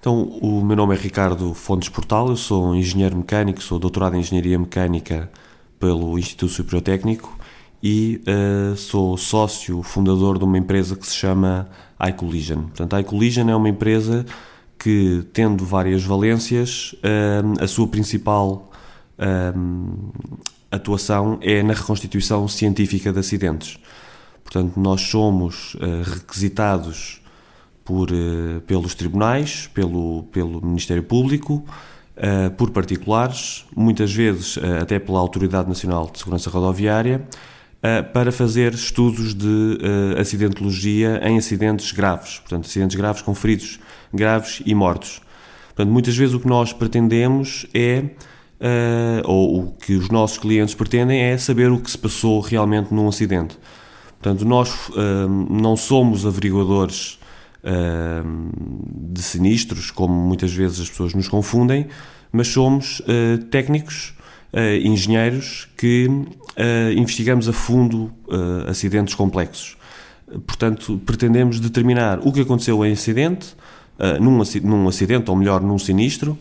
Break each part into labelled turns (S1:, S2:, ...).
S1: Então, o meu nome é Ricardo Fontes Portal, eu sou engenheiro mecânico, sou doutorado em Engenharia Mecânica pelo Instituto Superior Técnico e uh, sou sócio fundador de uma empresa que se chama iCollision. Portanto, iCollision é uma empresa que, tendo várias valências, uh, a sua principal uh, atuação é na reconstituição científica de acidentes. Portanto, nós somos requisitados por, pelos tribunais, pelo, pelo Ministério Público, por particulares, muitas vezes até pela Autoridade Nacional de Segurança Rodoviária, para fazer estudos de acidentologia em acidentes graves, portanto, acidentes graves com feridos graves e mortos. Portanto, muitas vezes o que nós pretendemos é, ou o que os nossos clientes pretendem é saber o que se passou realmente num acidente. Portanto, nós não somos averiguadores de sinistros, como muitas vezes as pessoas nos confundem, mas somos técnicos uh, engenheiros que uh, investigamos a fundo acidentes complexos. Portanto, pretendemos determinar o que aconteceu em acidente, num, num acidente, ou melhor, num sinistro,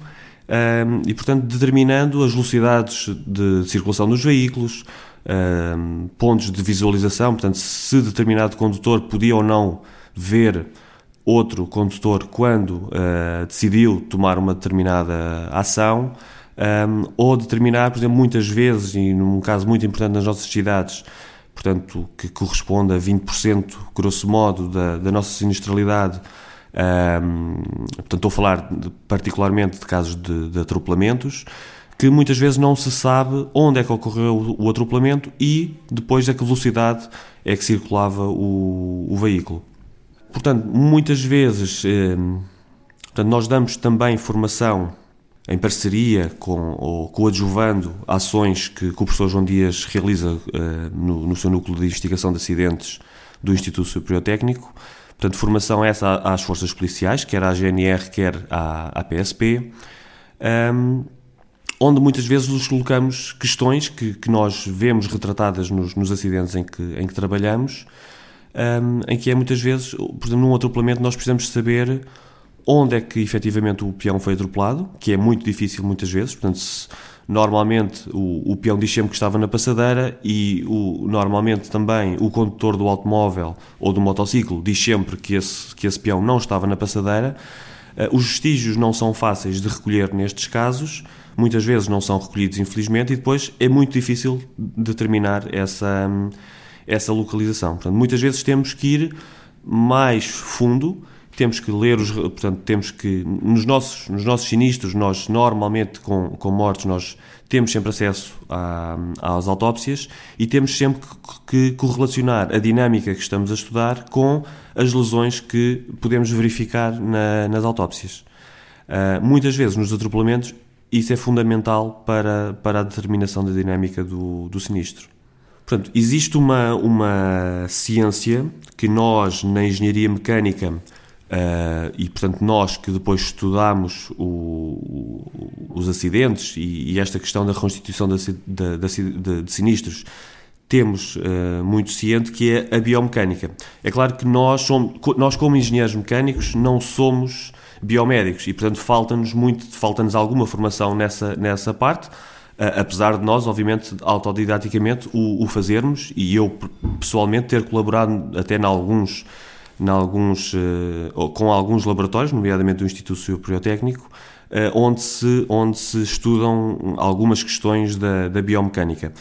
S1: e, portanto, determinando as velocidades de circulação dos veículos, pontos de visualização, portanto, se determinado condutor podia ou não ver outro condutor quando decidiu tomar uma determinada ação, um, ou determinar, por exemplo, muitas vezes, e num caso muito importante nas nossas cidades, portanto, que corresponde a 20%, grosso modo, da, da nossa sinistralidade, um, portanto, estou a falar de, particularmente de casos de, de, atropelamentos, que muitas vezes não se sabe onde é que ocorreu o, o atropelamento e depois a que velocidade é que circulava o, o veículo. Portanto, muitas vezes, portanto, nós damos também formação em parceria com ou coadjuvando ações que, que o professor João Dias realiza uh, no, no, seu núcleo de investigação de acidentes do Instituto Superior Técnico. Portanto, formação essa às forças policiais, quer à GNR, quer à, à PSP, um, ehm, onde muitas vezes nos colocamos questões que, que nós vemos retratadas nos, nos, acidentes em que, em que trabalhamos, um, em que é muitas vezes, por exemplo, num atropelamento nós precisamos saber onde é que efetivamente o peão foi atropelado, que é muito difícil muitas vezes, portanto, se, normalmente o, o peão diz sempre que estava na passadeira e o, normalmente também o condutor do automóvel ou do motociclo diz sempre que esse, que esse peão não estava na passadeira. Uh, os vestígios não são fáceis de recolher nestes casos, muitas vezes não são recolhidos, infelizmente, e depois é muito difícil determinar essa, essa localização. Portanto, muitas vezes temos que ir mais fundo temos que ler os, portanto, temos que, nos nossos, nos nossos sinistros, nós normalmente com, com mortes, nós temos sempre acesso à, às autópsias e temos sempre que, que correlacionar a dinâmica que estamos a estudar com as lesões que podemos verificar na, nas autópsias. Uh, muitas vezes nos atropelamentos isso é fundamental para, para a determinação da dinâmica do, do sinistro. Portanto, existe uma, uma ciência que nós, na engenharia mecânica, Uh, e portanto nós que depois estudamos o, o, os acidentes e, e, esta questão da reconstituição de, de, de, de sinistros temos uh, muito ciente que é a biomecânica. É claro que nós, somos, nós como engenheiros mecânicos não somos biomédicos e portanto falta-nos muito, falta-nos alguma formação nessa, nessa parte, apesar de nós, obviamente, autodidaticamente o, o fazermos e eu pessoalmente ter colaborado até em alguns em alguns, uh, com alguns laboratórios, nomeadamente do Instituto Superior uh, onde, se, onde se estudam algumas questões da, da biomecânica.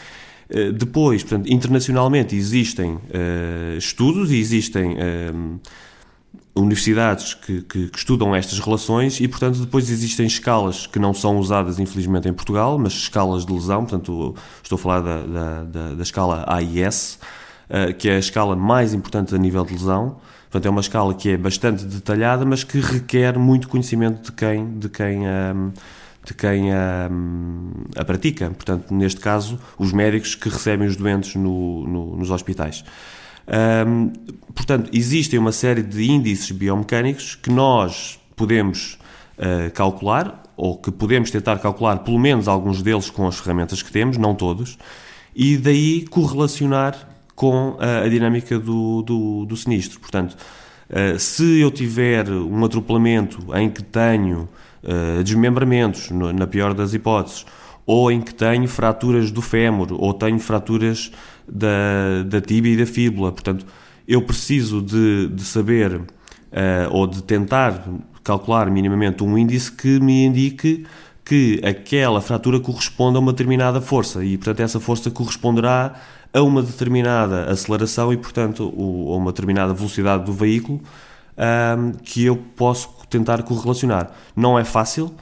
S1: Uh, depois, portanto, internacionalmente existem estudos e existem universidades que, que, que, estudam estas relações e, portanto, depois existem escalas que não são usadas, infelizmente, em Portugal, mas escalas de lesão, portanto, estou a falar da, da, da, da escala AIS, que é a escala mais importante a nível de lesão, Portanto, é uma escala que é bastante detalhada, mas que requer muito conhecimento de quem, de quem, um, de quem um, a pratica. Portanto, neste caso, os médicos que recebem os doentes no, no, nos hospitais. Um, portanto, existem uma série de índices biomecânicos que nós podemos uh, calcular, ou que podemos tentar calcular pelo menos alguns deles com as ferramentas que temos, não todos, e daí correlacionar com a, a dinâmica do, do, do, sinistro. Portanto, Uh, se eu tiver um atropelamento em que tenho uh, desmembramentos, no, na pior das hipóteses, ou em que tenho fraturas do fémur, ou tenho fraturas da, da tíbia e da fíbula, portanto, eu preciso de, de saber uh, ou de tentar calcular minimamente um índice que me indique que aquela fratura corresponde a uma determinada força e, portanto, essa força corresponderá a uma determinada aceleração e, portanto, a uma determinada velocidade do veículo um, que eu posso tentar correlacionar. Não é fácil.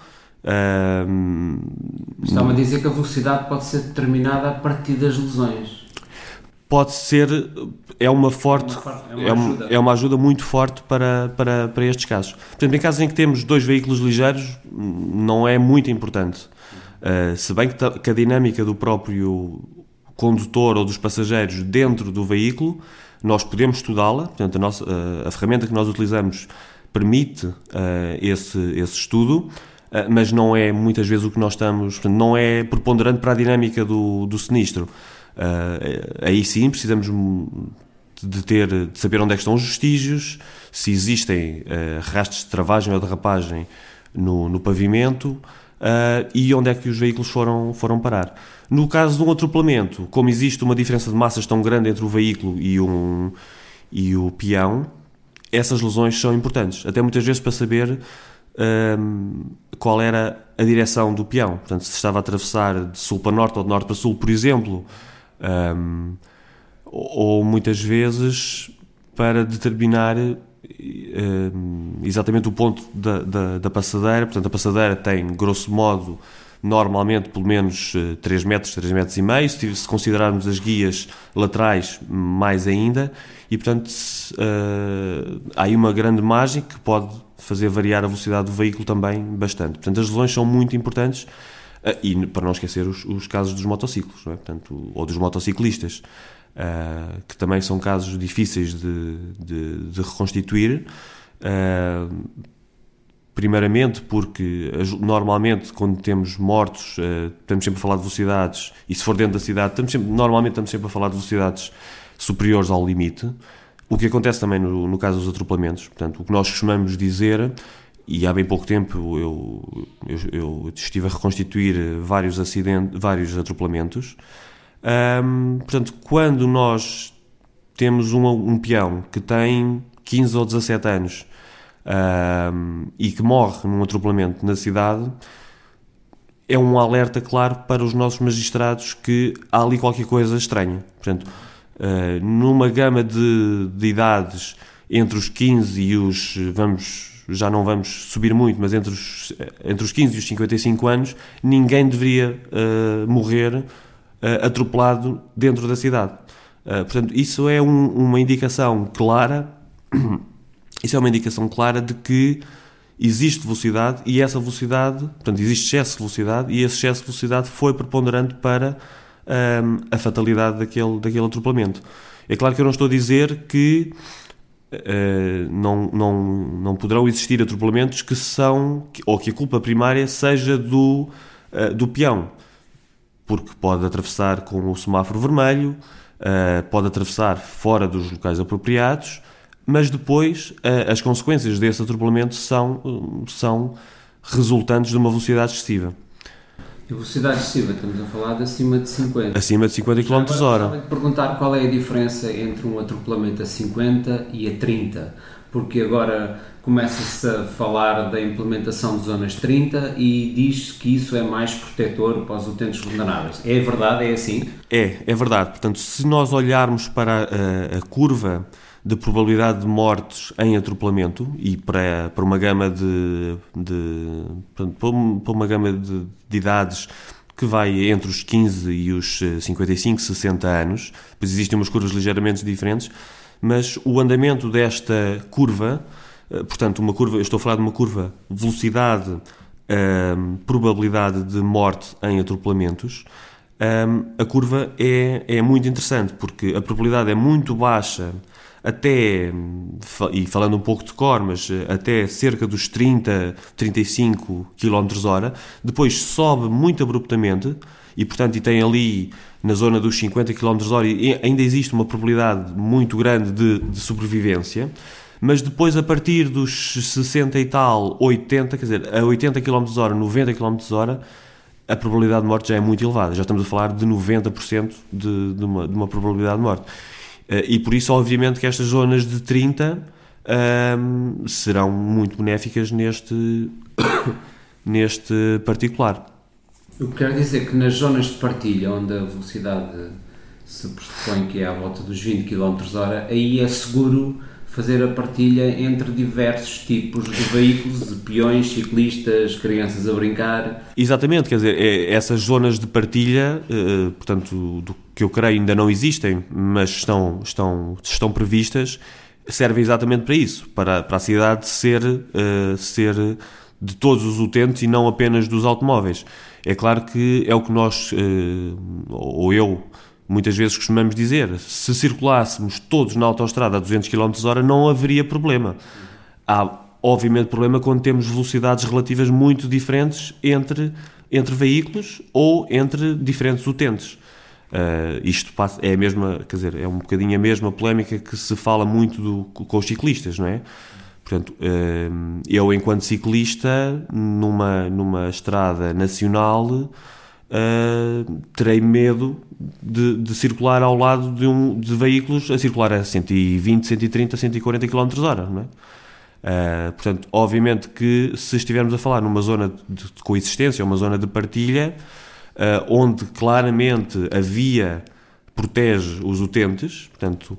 S1: Um,
S2: Está-me a dizer que a velocidade pode ser determinada a partir das lesões.
S1: Pode ser, é uma forte, é uma, é uma, ajuda. é uma ajuda muito forte para, para, para estes casos. Portanto, em casos em que temos dois veículos ligeiros, não é muito importante. Uh, se bem que, que a dinâmica do próprio condutor ou dos passageiros dentro do veículo, nós podemos estudá-la, portanto, a, nossa, a, ferramenta que nós utilizamos permite uh, esse, esse estudo, mas não é muitas vezes o que nós estamos, não é preponderante para a dinâmica do, do sinistro. Uh, aí sim precisamos de ter, de saber onde é estão os vestígios, se existem rastros de travagem ou derrapagem no, no pavimento, uh, e onde é que os veículos foram, foram parar. No caso de um atropelamento, como existe uma diferença de massas tão grande entre o veículo e, um, e o peão, essas lesões são importantes, até muitas vezes para saber um, qual era a direção do peão. Portanto, se estava a atravessar de sul para norte ou de norte para sul, por exemplo, um, ou muitas vezes para determinar exatamente o ponto da, da, da, passadeira. Portanto, a passadeira tem, grosso modo, normalmente pelo menos 3 eh, metros, 3 metros e meio. Se considerarmos as guias laterais, mais ainda. E, portanto, uh, há aí uma grande margem que pode fazer variar a velocidade do veículo também bastante. Portanto, as lesões são muito importantes. Uh, e para não esquecer os, os casos dos motociclos, é? Portanto, ou dos motociclistas uh, que também são casos difíceis de, de, de reconstituir. Uh, primeiramente porque normalmente quando temos mortos uh, estamos sempre a falar de velocidades e se for dentro da cidade estamos sempre, normalmente estamos sempre a falar de velocidades superiores ao limite o que acontece também no, no caso dos atropelamentos portanto o que nós costumamos dizer e há bem pouco tempo eu, eu, eu estive a reconstituir vários acidentes vários atropelamentos um, portanto, quando nós temos um, um, peão que tem 15 ou 17 anos um, e que morre num atropelamento na cidade, é um alerta claro para os nossos magistrados que há ali qualquer coisa estranha. Portanto, uh, numa gama de, de idades entre os 15 e os, vamos, já não vamos subir muito, mas entre os, entre os 15 e os 55 anos, ninguém deveria uh, morrer atropelado dentro da cidade. Portanto, isso é um, uma indicação clara, isso é uma indicação clara de que existe velocidade e essa velocidade, portanto, existe excesso de velocidade e esse excesso de velocidade foi preponderante para um, a fatalidade daquele, daquele atropelamento. É claro que eu não estou a dizer que uh, não, não, não poderão existir atropelamentos que são, ou que a culpa primária seja do, uh, do peão porque pode atravessar com o semáforo vermelho, uh, pode atravessar fora dos locais apropriados, mas depois as consequências desse atropelamento são, são resultantes de uma velocidade excessiva.
S2: A velocidade excessiva, estamos a falar de acima de 50.
S1: Acima de 50 km hora.
S2: Vou perguntar qual é a diferença entre um atropelamento a 50 e a 30, porque agora começa-se a falar da implementação de zonas 30 e diz-se que isso é mais protetor para os utentes vulneráveis. É verdade? É assim?
S1: É, é verdade. Portanto, se nós olharmos para a, a curva de probabilidade de mortes em atropelamento e para, para uma gama de, de para uma gama de, de idades que vai entre os 15 e os 55, 60 anos, pois existem umas curvas ligeiramente diferentes, mas o andamento desta curva eh, portanto, uma curva, eu estou a falar de uma curva velocidade, um, ehm, probabilidade de morte em atropelamentos. Um, ehm, a curva é, é muito interessante porque a probabilidade é muito baixa até, e falando um pouco de cor, mas eh, até cerca dos 30, 35 km hora, depois sobe muito abruptamente e, portanto, e tem ali na zona dos 50 km hora ainda existe uma probabilidade muito grande de, de sobrevivência. mas depois a partir dos 60 e tal, 80, quer dizer, a 80 km hora, 90 km hora, a probabilidade de morte já é muito elevada. Já estamos a falar de 90% de, de, uma, de uma probabilidade de morte. Uh, e por isso, obviamente, que estas zonas de 30 uh, serão muito benéficas neste, neste particular.
S2: O que quer dizer é que nas zonas de partilha, onde a velocidade se pressupõe que é à volta dos 20 km hora, aí é seguro fazer a partilha entre diversos tipos de veículos, de peões, ciclistas, crianças a brincar.
S1: Exatamente, quer dizer, é, essas zonas de partilha, eh, portanto, do que eu creio ainda não existem, mas estão, estão, estão previstas, servem exatamente para isso, para, para a cidade ser, uh, ser de todos os utentes e não apenas dos automóveis. É claro que é o que nós, uh, ou eu, muitas vezes costumamos dizer, se circulássemos todos na autoestrada a 200 km h não haveria problema. Há, obviamente, problema quando temos velocidades relativas muito diferentes entre, entre veículos ou entre diferentes utentes. Uh, isto passa, é a mesma, quer dizer, é um bocadinho a mesma polémica que se fala muito do, com os ciclistas, não é? Portanto, uh, eu enquanto ciclista, numa, numa estrada nacional, uh, terei medo de, de, circular ao lado de, um, de veículos a circular a 120, 130, 140 km hora, não é? Uh, portanto, obviamente que se estivermos a falar numa zona de, de coexistência, uma zona de partilha, uh, onde claramente a via protege os utentes, portanto,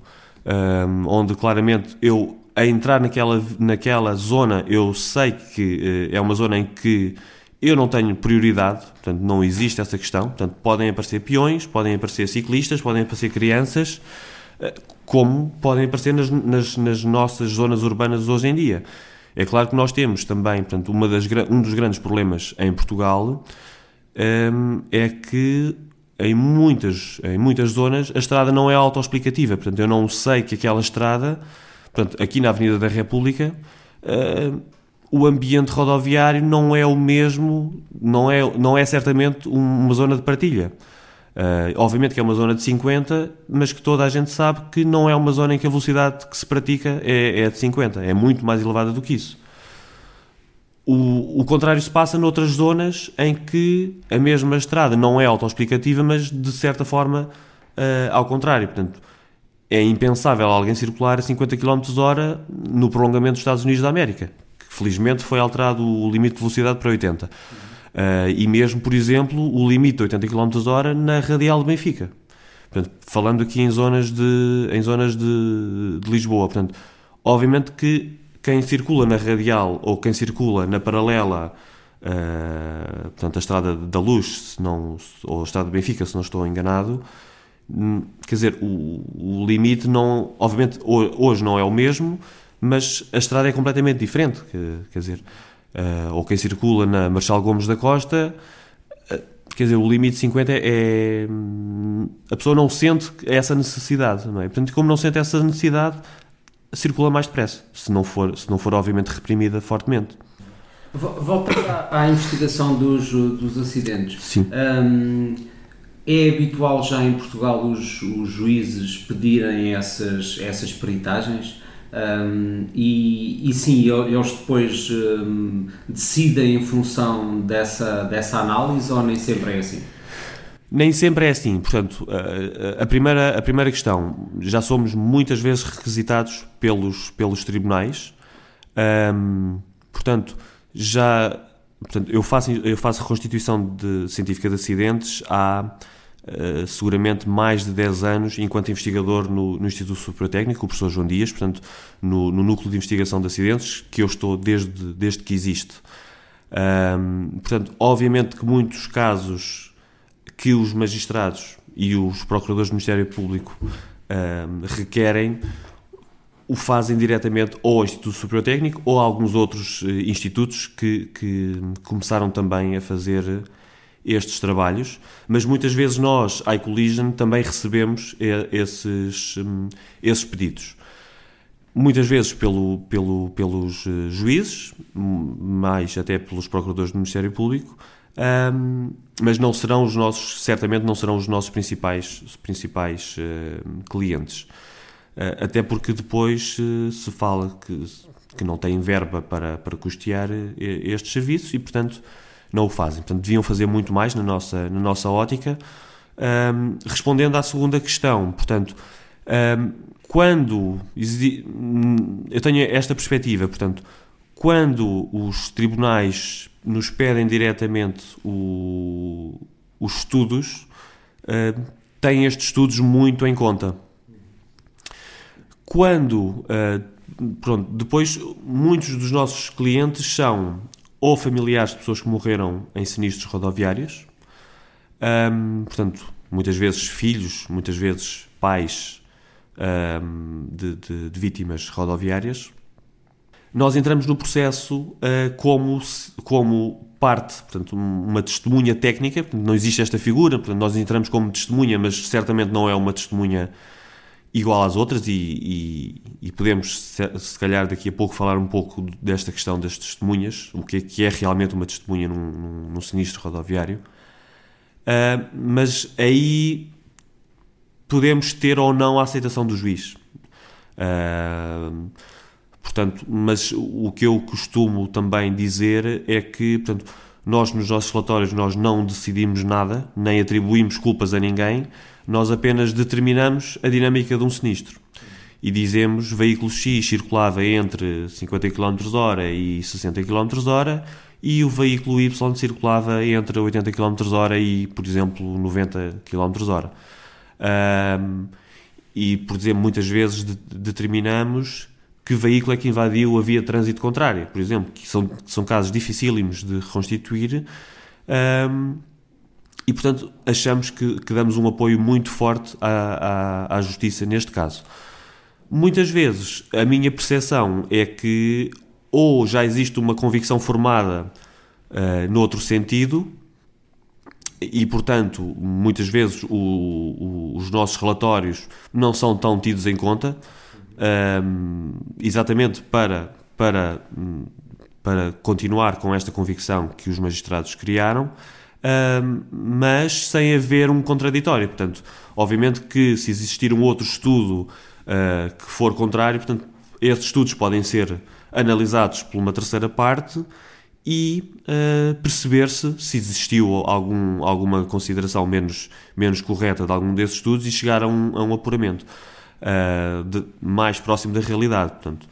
S1: onde claramente eu, a entrar naquela, naquela zona, eu sei que uh, é uma zona em que eu não tenho prioridade, portanto, não existe essa questão. Portanto, podem aparecer peões, podem aparecer ciclistas, podem aparecer crianças, eh, como podem aparecer nas, nas, nas nossas zonas urbanas hoje em dia. É claro que nós temos também, portanto, uma das, um dos grandes problemas em Portugal um, é que em muitas, em muitas zonas a estrada não é autoexplicativa. Portanto, eu não sei que aquela estrada, portanto, aqui na Avenida da República, uh, o ambiente rodoviário não é o mesmo, não é, não é certamente uma zona de partilha. Uh, obviamente que é uma zona de 50, mas que toda a gente sabe que não é uma zona em que a velocidade que se pratica é, é de 50, é muito mais elevada do que isso. O, o contrário se passa noutras zonas em que a mesma estrada não é autoexplicativa, mas de certa forma uh, ao contrário. Portanto, é impensável alguém circular a 50 km h no prolongamento dos Estados Unidos da América Felizmente foi alterado o limite de velocidade para 80. Uh, e mesmo, por exemplo, o limite de 80 km hora na radial de Benfica. Portanto, falando aqui em zonas de, em zonas de, de Lisboa. Portanto, obviamente que quem circula na radial ou quem circula na paralela, uh, portanto, a Estrada da Luz, se não, ou a Estrada de Benfica, se não estou enganado, hum, quer dizer, o, o limite não, obviamente, hoje não é o mesmo, mas a estrada é completamente diferente. Quer dizer, uh, ou quem circula na Marshal Gomes da Costa, uh, quer dizer, o limite de 50 é, é. A pessoa não sente essa necessidade, não é? Portanto, como não sente essa necessidade, circula mais depressa, se não for, se não for obviamente reprimida fortemente.
S2: Voltando à, à investigação dos, dos acidentes.
S1: Sim.
S2: Um, é habitual já em Portugal os, os juízes pedirem essas, essas peritagens? Um, e, e, sim, eles depois um, decidem em função dessa, dessa análise ou nem sempre é assim?
S1: Nem sempre é assim. Portanto, a, primeira, a primeira questão, já somos muitas vezes requisitados pelos, pelos tribunais. Um, portanto, já portanto, eu, faço, eu faço reconstituição de, científica de acidentes há uh, seguramente mais de 10 anos enquanto investigador no, no Instituto Supertécnico, o professor João Dias, portanto, no, no, núcleo de investigação de acidentes, que eu estou desde, desde que existe. Um, portanto, obviamente que muitos casos que os magistrados e os procuradores do Ministério Público um, requerem o fazem diretamente ou ao Instituto Superior Técnico ou a alguns outros uh, institutos que, que começaram também a fazer estes trabalhos, mas muitas vezes nós, iCollision, também recebemos esses, hum, esses pedidos. Muitas vezes pelo, pelo, pelos eh, juízes, mais até pelos procuradores do Ministério Público, um, mas não serão os nossos, certamente não serão os nossos principais, principais uh, clientes. até porque depois se fala que, que não têm verba para, para custear estes serviços e, portanto, não o fazem. Portanto, deviam fazer muito mais na nossa, na nossa ótica. Um, respondendo à segunda questão, portanto, um, quando eu tenho esta perspectiva, portanto, quando os tribunais nos pedem diretamente o, os estudos, uh, têm estes estudos muito em conta. Quando, uh, pronto, depois muitos dos nossos clientes são ou familiares de pessoas que morreram em sinistros rodoviários, um, portanto, muitas vezes filhos, muitas vezes pais um, de, de, de, vítimas rodoviárias. Nós entramos no processo uh, como, como parte, portanto, uma testemunha técnica, não existe esta figura, portanto, nós entramos como testemunha, mas certamente não é uma testemunha igual às outras e, e, e, podemos, se, calhar, daqui a pouco falar um pouco desta questão das testemunhas, o que é, que é realmente uma testemunha num, num, num sinistro rodoviário. Uh, mas aí podemos ter ou não a aceitação do juiz. Uh, portanto, mas o que eu costumo também dizer é que, portanto, nós nos nossos relatórios nós não decidimos nada, nem atribuímos culpas a ninguém, nós apenas determinamos a dinâmica de um sinistro. E dizemos veículo X circulava entre 50 km hora e 60 km hora e o veículo Y circulava entre 80 km hora e, por exemplo, 90 km hora. Um, e, por exemplo, muitas vezes de, determinamos que veículo é que invadiu a via de trânsito contrária, por exemplo, que são, que são casos dificílimos de reconstituir. Um, e, portanto, achamos que, que, damos um apoio muito forte à, à, à justiça neste caso. Muitas vezes a minha percepção é que ou já existe uma convicção formada uh, noutro sentido, e portanto, muitas vezes o, o, os nossos relatórios não são tão tidos em conta, um, exatamente para, para, para continuar com esta convicção que os magistrados criaram. Mas sem haver um contraditório. Portanto, obviamente que se existir um outro estudo uh, que for contrário, portanto, esses estudos podem ser analisados por uma terceira parte e uh, perceber-se se existiu algum, alguma consideração menos, menos correta de algum desses estudos e chegar a um, a um apuramento uh, de, mais próximo da realidade. Portanto,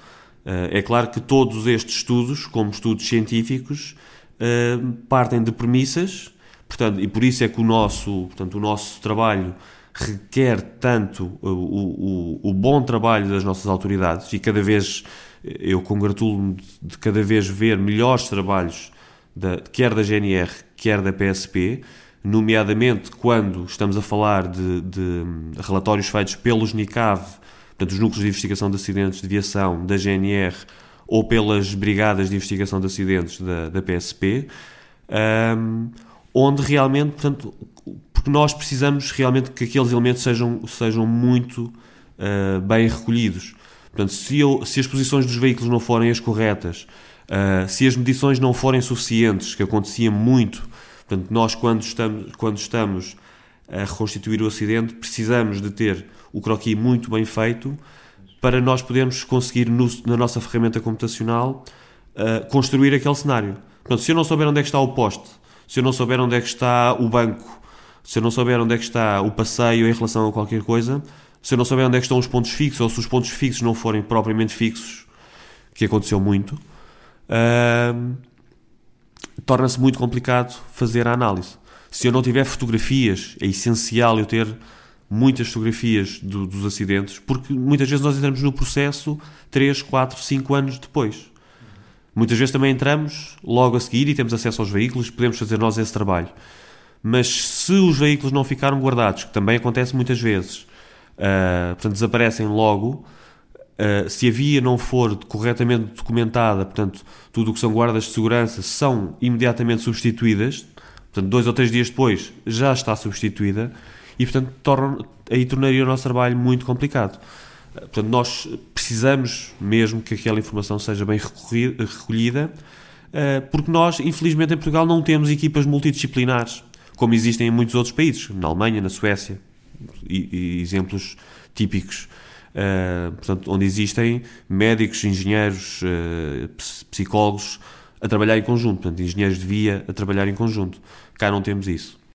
S1: é claro que todos estes estudos, como estudos científicos, partem de premissas, portanto, e por isso é que o nosso, portanto, o nosso trabalho requer tanto o, o, o bom trabalho das nossas autoridades e cada vez eu congratulo-me de cada vez ver melhores trabalhos, da, quer da GNR, quer da PSP, nomeadamente quando estamos a falar de, de relatórios feitos pelos NICAV, portanto, os Núcleos de Investigação de Acidentes de Viação da GNR, ou pelas Brigadas de Investigação de Acidentes da, da PSP, um, onde realmente, portanto, porque nós precisamos realmente que aqueles elementos sejam, sejam muito uh, bem recolhidos. Portanto, se, eu, se as posições dos veículos não forem as corretas, uh, se as medições não forem suficientes, que acontecia muito, portanto, nós quando estamos, quando estamos a reconstituir o acidente, precisamos de ter o croquis muito bem feito para nós podermos conseguir, no, na nossa ferramenta computacional, uh, construir aquele cenário. Portanto, se eu não souber onde é que está o poste, se eu não souber onde é que está o banco, se eu não souber onde é que está o passeio em relação a qualquer coisa, se eu não souber onde é que estão os pontos fixos, ou se os pontos fixos não forem propriamente fixos, que aconteceu muito, uh, torna-se muito complicado fazer a análise. Se eu não tiver fotografias, é essencial eu ter muitas fotografias do, dos acidentes, porque muitas vezes nós entramos no processo 3, 4, 5 anos depois. Muitas vezes também entramos logo a seguir e temos acesso aos veículos, podemos fazer nós esse trabalho. Mas se os veículos não ficaram guardados, que também acontece muitas vezes, Uh, portanto, desaparecem logo. Uh, se a via não for corretamente documentada, portanto, tudo o que são guardas de segurança são imediatamente substituídas, portanto, dois ou três dias depois já está substituída e, portanto, torna, aí tornaria o nosso trabalho muito complicado. Portanto, nós precisamos mesmo que aquela informação seja bem recolhida, porque nós, infelizmente, em Portugal não temos equipas multidisciplinares, como existem em muitos outros países, na Alemanha, na Suécia, e, e exemplos típicos. uh, portanto, onde existem médicos, engenheiros, uh, psicólogos a trabalhar em conjunto, portanto, engenheiros de via a trabalhar em conjunto. Cá não temos isso.